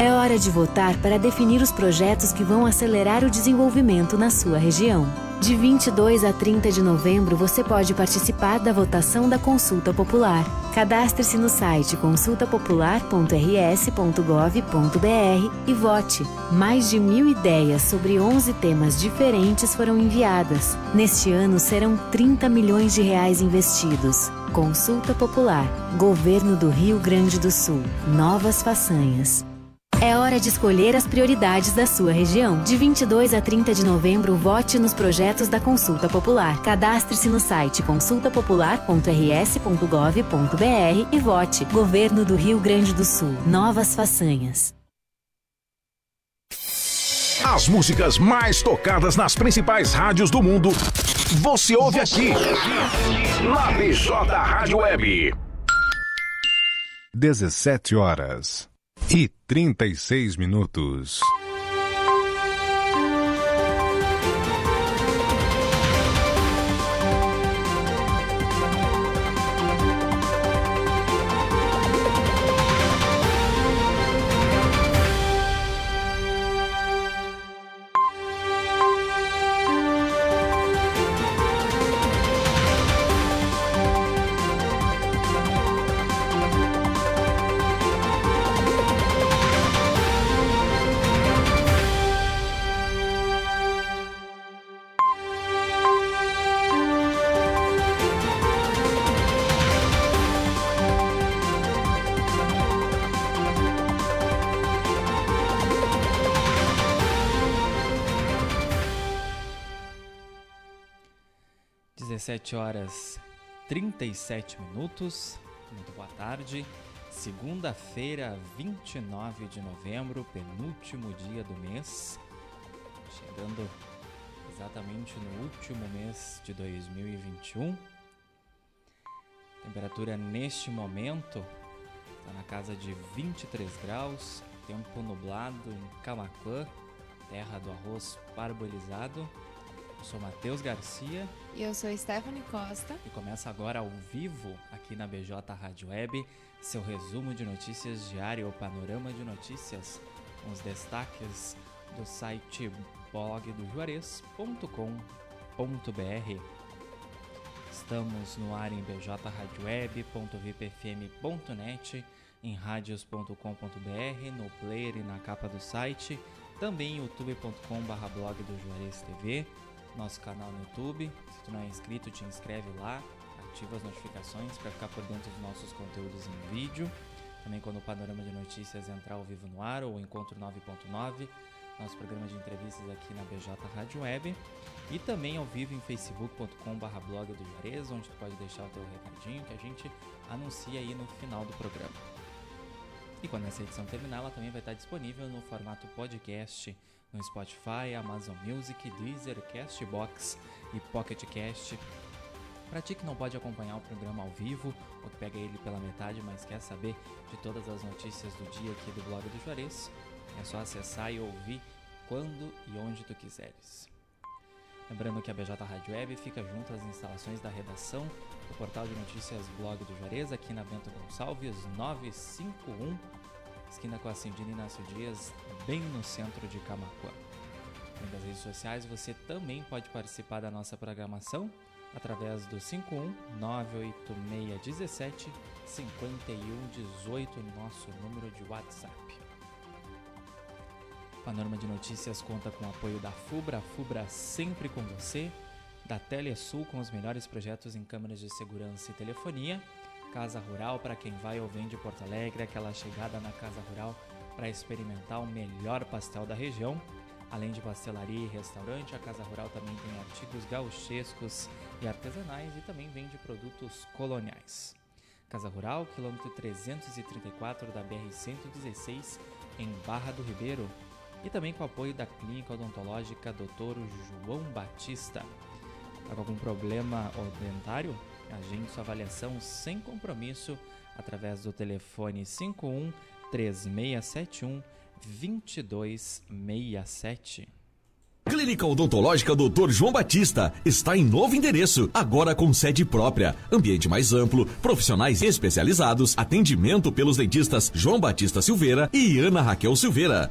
É hora de votar para definir os projetos que vão acelerar o desenvolvimento na sua região. De 22 a 30 de novembro, você pode participar da votação da Consulta Popular. Cadastre-se no site consultapopular.rs.gov.br e vote. Mais de mil ideias sobre 11 temas diferentes foram enviadas. Neste ano serão 30 milhões de reais investidos. Consulta Popular. Governo do Rio Grande do Sul. Novas façanhas. É hora de escolher as prioridades da sua região. De 22 a 30 de novembro, vote nos projetos da Consulta Popular. Cadastre-se no site consultapopular.rs.gov.br e vote. Governo do Rio Grande do Sul. Novas façanhas. As músicas mais tocadas nas principais rádios do mundo. Você ouve aqui. Na BJ Rádio Web. 17 horas e 36 minutos. 17 horas 37 minutos. Muito boa tarde. Segunda-feira, 29 de novembro, penúltimo dia do mês. Chegando exatamente no último mês de 2021. Temperatura neste momento está na casa de 23 graus. Tempo nublado em Camacuã, terra do arroz parbolizado. Eu sou Matheus Garcia. E eu sou Stephanie Costa. E começa agora ao vivo aqui na BJ Rádio Web, seu resumo de notícias diário, o panorama de notícias, com os destaques do site blogdojuarez.com.br. Estamos no ar em bjradioweb.vipfm.net, em radios.com.br, no player e na capa do site, também youtube.com/blog do Juarez TV nosso canal no YouTube. Se tu não é inscrito, te inscreve lá, ativa as notificações para ficar por dentro dos nossos conteúdos em vídeo. Também quando o Panorama de Notícias entrar ao vivo no ar ou o Encontro 9.9, nosso programa de entrevistas aqui na BJ Rádio Web. E também ao vivo em facebook.com.br blog do Juarez, onde tu pode deixar o teu recadinho que a gente anuncia aí no final do programa. E quando essa edição terminar, ela também vai estar disponível no formato podcast no Spotify, Amazon Music, Deezer, Castbox e Pocket Cast. Para ti que não pode acompanhar o programa ao vivo, ou que pega ele pela metade, mas quer saber de todas as notícias do dia aqui do blog do Juarez, é só acessar e ouvir quando e onde tu quiseres. Lembrando que a BJ Rádio Web fica junto às instalações da redação do portal de notícias Blog do Juarez, aqui na Bento Gonçalves 951 esquina com a Cindina Inácio Dias, bem no centro de Camacuã. Além das redes sociais, você também pode participar da nossa programação através do 51 98617 5118, nosso número de WhatsApp. Panorama de Notícias conta com o apoio da FUBRA, FUBRA sempre com você, da Telesul com os melhores projetos em câmeras de segurança e telefonia Casa Rural para quem vai ou vem de Porto Alegre, aquela chegada na Casa Rural para experimentar o melhor pastel da região. Além de pastelaria e restaurante, a Casa Rural também tem artigos gauchescos e artesanais e também vende produtos coloniais. Casa Rural, quilômetro 334 da BR-116, em Barra do Ribeiro. E também com apoio da Clínica Odontológica Dr. João Batista. Está com algum problema dentário? Agende sua avaliação sem compromisso através do telefone 51 3671 2267. Clínica Odontológica Dr. João Batista está em novo endereço, agora com sede própria, ambiente mais amplo, profissionais especializados, atendimento pelos dentistas João Batista Silveira e Ana Raquel Silveira.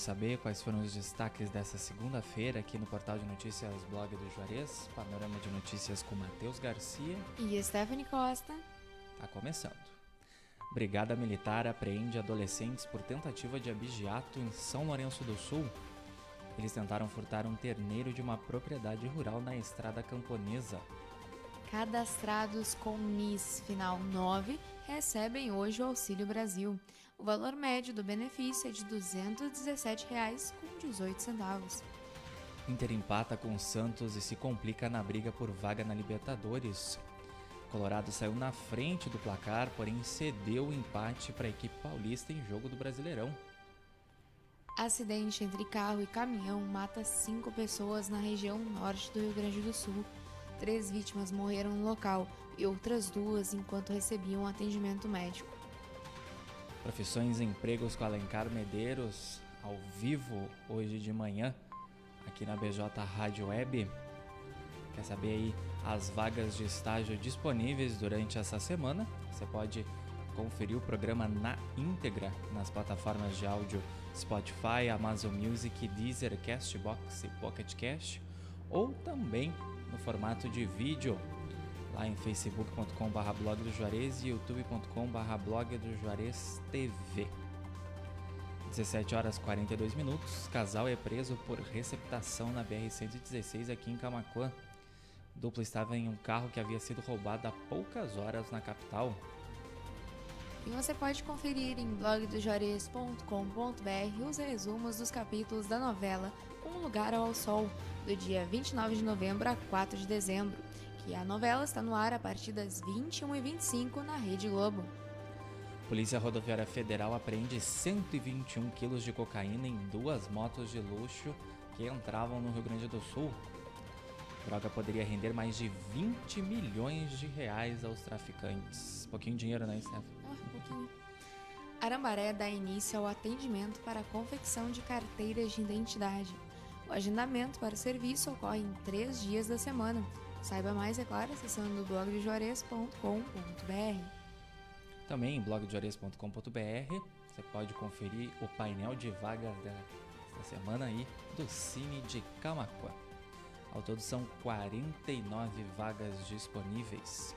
Saber quais foram os destaques dessa segunda-feira aqui no portal de notícias Blog do Juarez, panorama de notícias com Matheus Garcia e Stephanie Costa. Tá começando. Brigada Militar apreende adolescentes por tentativa de abigeato em São Lourenço do Sul. Eles tentaram furtar um terneiro de uma propriedade rural na estrada camponesa. Cadastrados com NIS final 9 recebem hoje o Auxílio Brasil. O valor médio do benefício é de R$ 217,18. Inter empata com Santos e se complica na briga por vaga na Libertadores. Colorado saiu na frente do placar, porém cedeu o empate para a equipe paulista em jogo do Brasileirão. Acidente entre carro e caminhão mata cinco pessoas na região norte do Rio Grande do Sul. Três vítimas morreram no local e outras duas enquanto recebiam atendimento médico. Profissões e empregos com Alencar Medeiros ao vivo hoje de manhã aqui na BJ Rádio Web. Quer saber aí as vagas de estágio disponíveis durante essa semana? Você pode conferir o programa na íntegra nas plataformas de áudio Spotify, Amazon Music, Deezer, Castbox e Pocket Cast, ou também no formato de vídeo lá em facebook.com.br blog do Juarez e youtube.com.br blog do Juarez TV. 17 horas 42 minutos, casal é preso por receptação na BR-116 aqui em Camacuã. dupla estava em um carro que havia sido roubado há poucas horas na capital. E você pode conferir em blogdojuarez.com.br os resumos dos capítulos da novela Um Lugar ao Sol, do dia 29 de novembro a 4 de dezembro que a novela está no ar a partir das 21h25 na Rede Globo. Polícia Rodoviária Federal apreende 121 quilos de cocaína em duas motos de luxo que entravam no Rio Grande do Sul. A droga poderia render mais de 20 milhões de reais aos traficantes. Pouquinho dinheiro, né, Steph? Pouquinho. Arambaré dá início ao atendimento para a confecção de carteiras de identidade. O agendamento para o serviço ocorre em três dias da semana, Saiba mais, é claro, acessando blogdejuarez.com.br. Também em blogdejuarez.com.br você pode conferir o painel de vagas desta semana aí do Cine de Camacuã. Ao todo são 49 vagas disponíveis.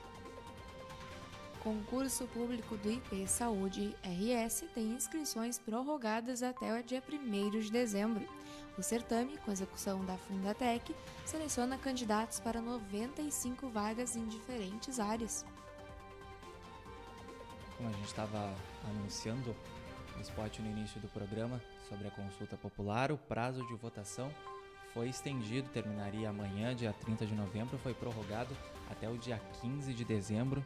Concurso Público do IP Saúde RS tem inscrições prorrogadas até o dia 1 de dezembro. O certame, com execução da Fundatec, seleciona candidatos para 95 vagas em diferentes áreas. Como a gente estava anunciando no spot no início do programa sobre a consulta popular, o prazo de votação foi estendido, terminaria amanhã, dia 30 de novembro, foi prorrogado até o dia 15 de dezembro.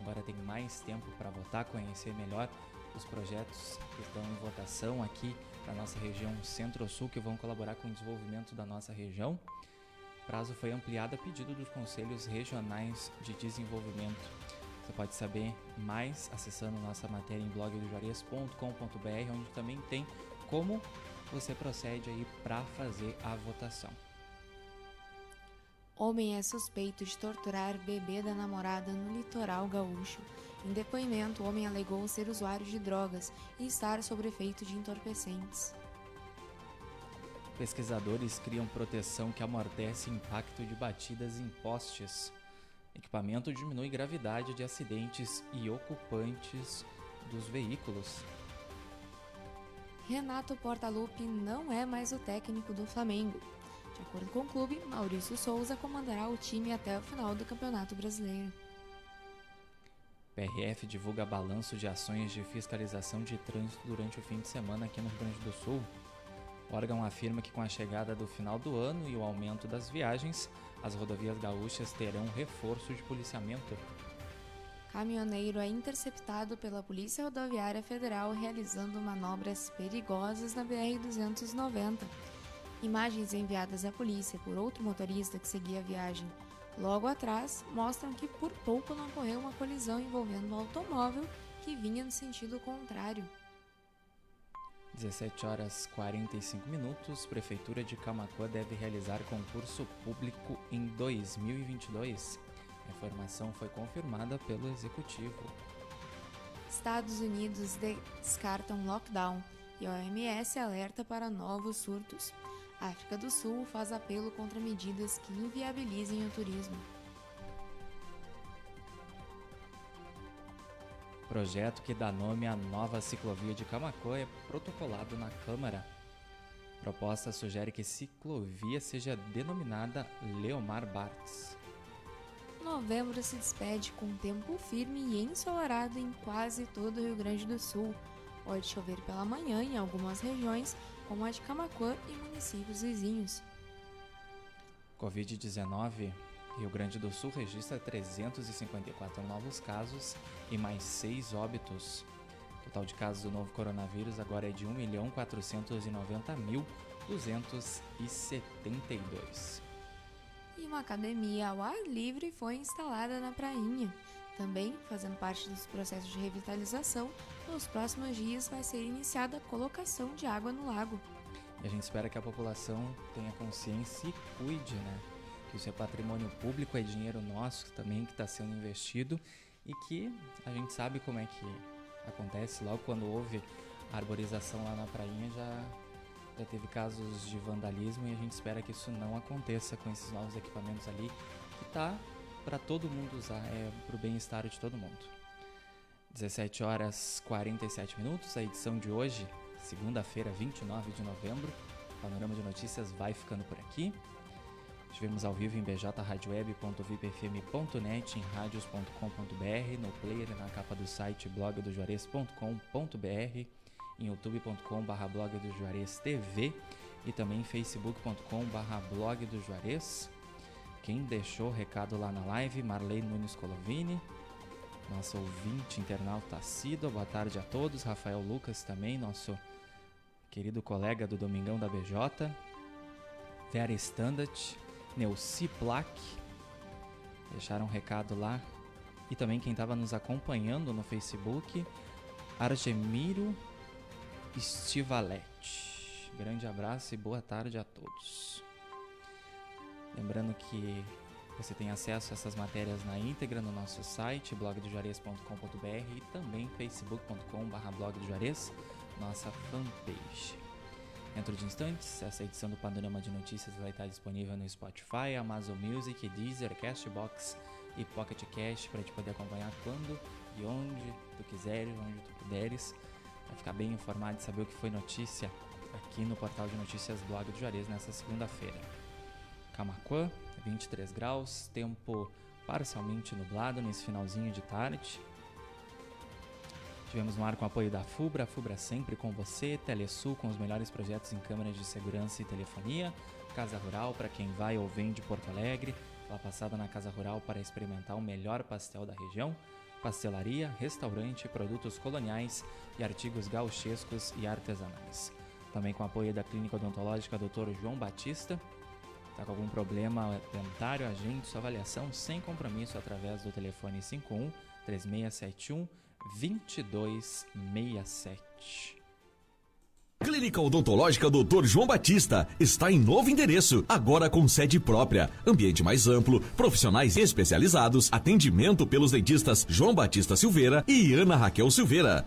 Agora tem mais tempo para votar, conhecer melhor os projetos que estão em votação aqui para nossa região Centro-Sul que vão colaborar com o desenvolvimento da nossa região. O prazo foi ampliado a pedido dos conselhos regionais de desenvolvimento. Você pode saber mais acessando nossa matéria em blogdojuarez.com.br, onde também tem como você procede aí para fazer a votação. Homem é suspeito de torturar bebê da namorada no litoral gaúcho. Em depoimento, o homem alegou ser usuário de drogas e estar sob efeito de entorpecentes. Pesquisadores criam proteção que amortece impacto de batidas em postes. Equipamento diminui gravidade de acidentes e ocupantes dos veículos. Renato Portaluppi não é mais o técnico do Flamengo. De acordo com o clube, Maurício Souza comandará o time até o final do Campeonato Brasileiro. PRF divulga balanço de ações de fiscalização de trânsito durante o fim de semana aqui no Rio Grande do Sul. O órgão afirma que com a chegada do final do ano e o aumento das viagens, as rodovias gaúchas terão reforço de policiamento. Caminhoneiro é interceptado pela Polícia Rodoviária Federal realizando manobras perigosas na BR-290. Imagens enviadas à polícia por outro motorista que seguia a viagem logo atrás mostram que por pouco não ocorreu uma colisão envolvendo um automóvel que vinha no sentido contrário. 17 horas 45 minutos. Prefeitura de Camacuã deve realizar concurso público em 2022. A informação foi confirmada pelo executivo. Estados Unidos descartam lockdown e a OMS alerta para novos surtos. A África do Sul faz apelo contra medidas que inviabilizem o turismo. Projeto que dá nome à nova ciclovia de Camacuã é protocolado na Câmara. Proposta sugere que ciclovia seja denominada Leomar Bartz. Novembro se despede com tempo firme e ensolarado em quase todo o Rio Grande do Sul. Pode chover pela manhã em algumas regiões, como a de Camacuã e municípios vizinhos. Covid-19, Rio Grande do Sul registra 354 novos casos e mais 6 óbitos. O total de casos do novo coronavírus agora é de 1.490.272. E uma academia ao ar livre foi instalada na Prainha. Também, fazendo parte dos processos de revitalização, nos próximos dias vai ser iniciada a colocação de água no lago. E a gente espera que a população tenha consciência e cuide, né? Que isso é patrimônio público, é dinheiro nosso também que está sendo investido e que a gente sabe como é que acontece. Logo quando houve a arborização lá na prainha já, já teve casos de vandalismo e a gente espera que isso não aconteça com esses novos equipamentos ali, que tá para todo mundo usar, é para o bem-estar de todo mundo. 17 horas 47 minutos, a edição de hoje segunda-feira, 29 de novembro. O Panorama de Notícias vai ficando por aqui. Estivemos ao vivo em bjradioweb.vipfm.net, em radios.com.br, no player na capa do site blogdojuarez.com.br, em youtube.com.br blog do Juarez TV e também facebook.com.br blog do Juarez. Quem deixou recado lá na live, Marlene Nunes Colovini, nosso ouvinte internauta assíduo, boa tarde a todos, Rafael Lucas também, nosso querido colega do Domingão da BJ, Vera Standard, Neuci deixaram um recado lá. E também quem estava nos acompanhando no Facebook, Argemiro Estivalete. Grande abraço e boa tarde a todos. Lembrando que você tem acesso a essas matérias na íntegra no nosso site, blogdojuarez.com.br e também facebook.com.br blogdojuarez nossa fanpage. Dentro de instantes, essa edição do Panorama de Notícias vai estar disponível no Spotify, Amazon Music, Deezer, Castbox e Pocket Cast para te poder acompanhar quando e onde tu quiseres, onde tu puderes. Vai ficar bem informado e saber o que foi notícia aqui no portal de notícias Blog do Juarez nessa segunda-feira. Camacuã, 23 graus, tempo parcialmente nublado nesse finalzinho de tarde. Tivemos no ar com o apoio da FUBRA, FUBRA sempre com você, Telesul com os melhores projetos em câmeras de segurança e telefonia, Casa Rural para quem vai ou vem de Porto Alegre, aquela passada na Casa Rural para experimentar o melhor pastel da região, pastelaria, restaurante, produtos coloniais e artigos gauchescos e artesanais. Também com o apoio da Clínica Odontológica Dr. João Batista. Está com algum problema dentário? Agende sua avaliação sem compromisso através do telefone 51 3671 2267. Clínica Odontológica Dr. João Batista está em novo endereço, agora com sede própria, ambiente mais amplo, profissionais especializados, atendimento pelos dentistas João Batista Silveira e Ana Raquel Silveira.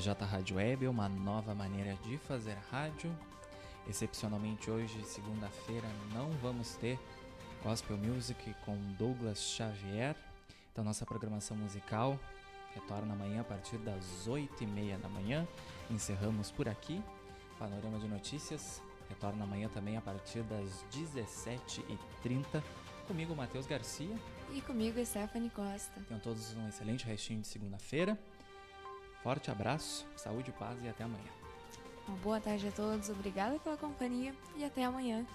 BJ Rádio Web é uma nova maneira de fazer rádio. Excepcionalmente hoje, segunda-feira, não vamos ter Gospel Music com Douglas Xavier. Então nossa programação musical retorna amanhã a partir das 8h30 da manhã. Encerramos por aqui. Panorama de Notícias retorna amanhã também a partir das 17h30. Comigo, Matheus Garcia. E comigo, Stephanie Costa. Tenham todos um excelente restinho de segunda-feira. Forte abraço, saúde, paz e até amanhã. Uma boa tarde a todos, obrigada pela companhia e até amanhã.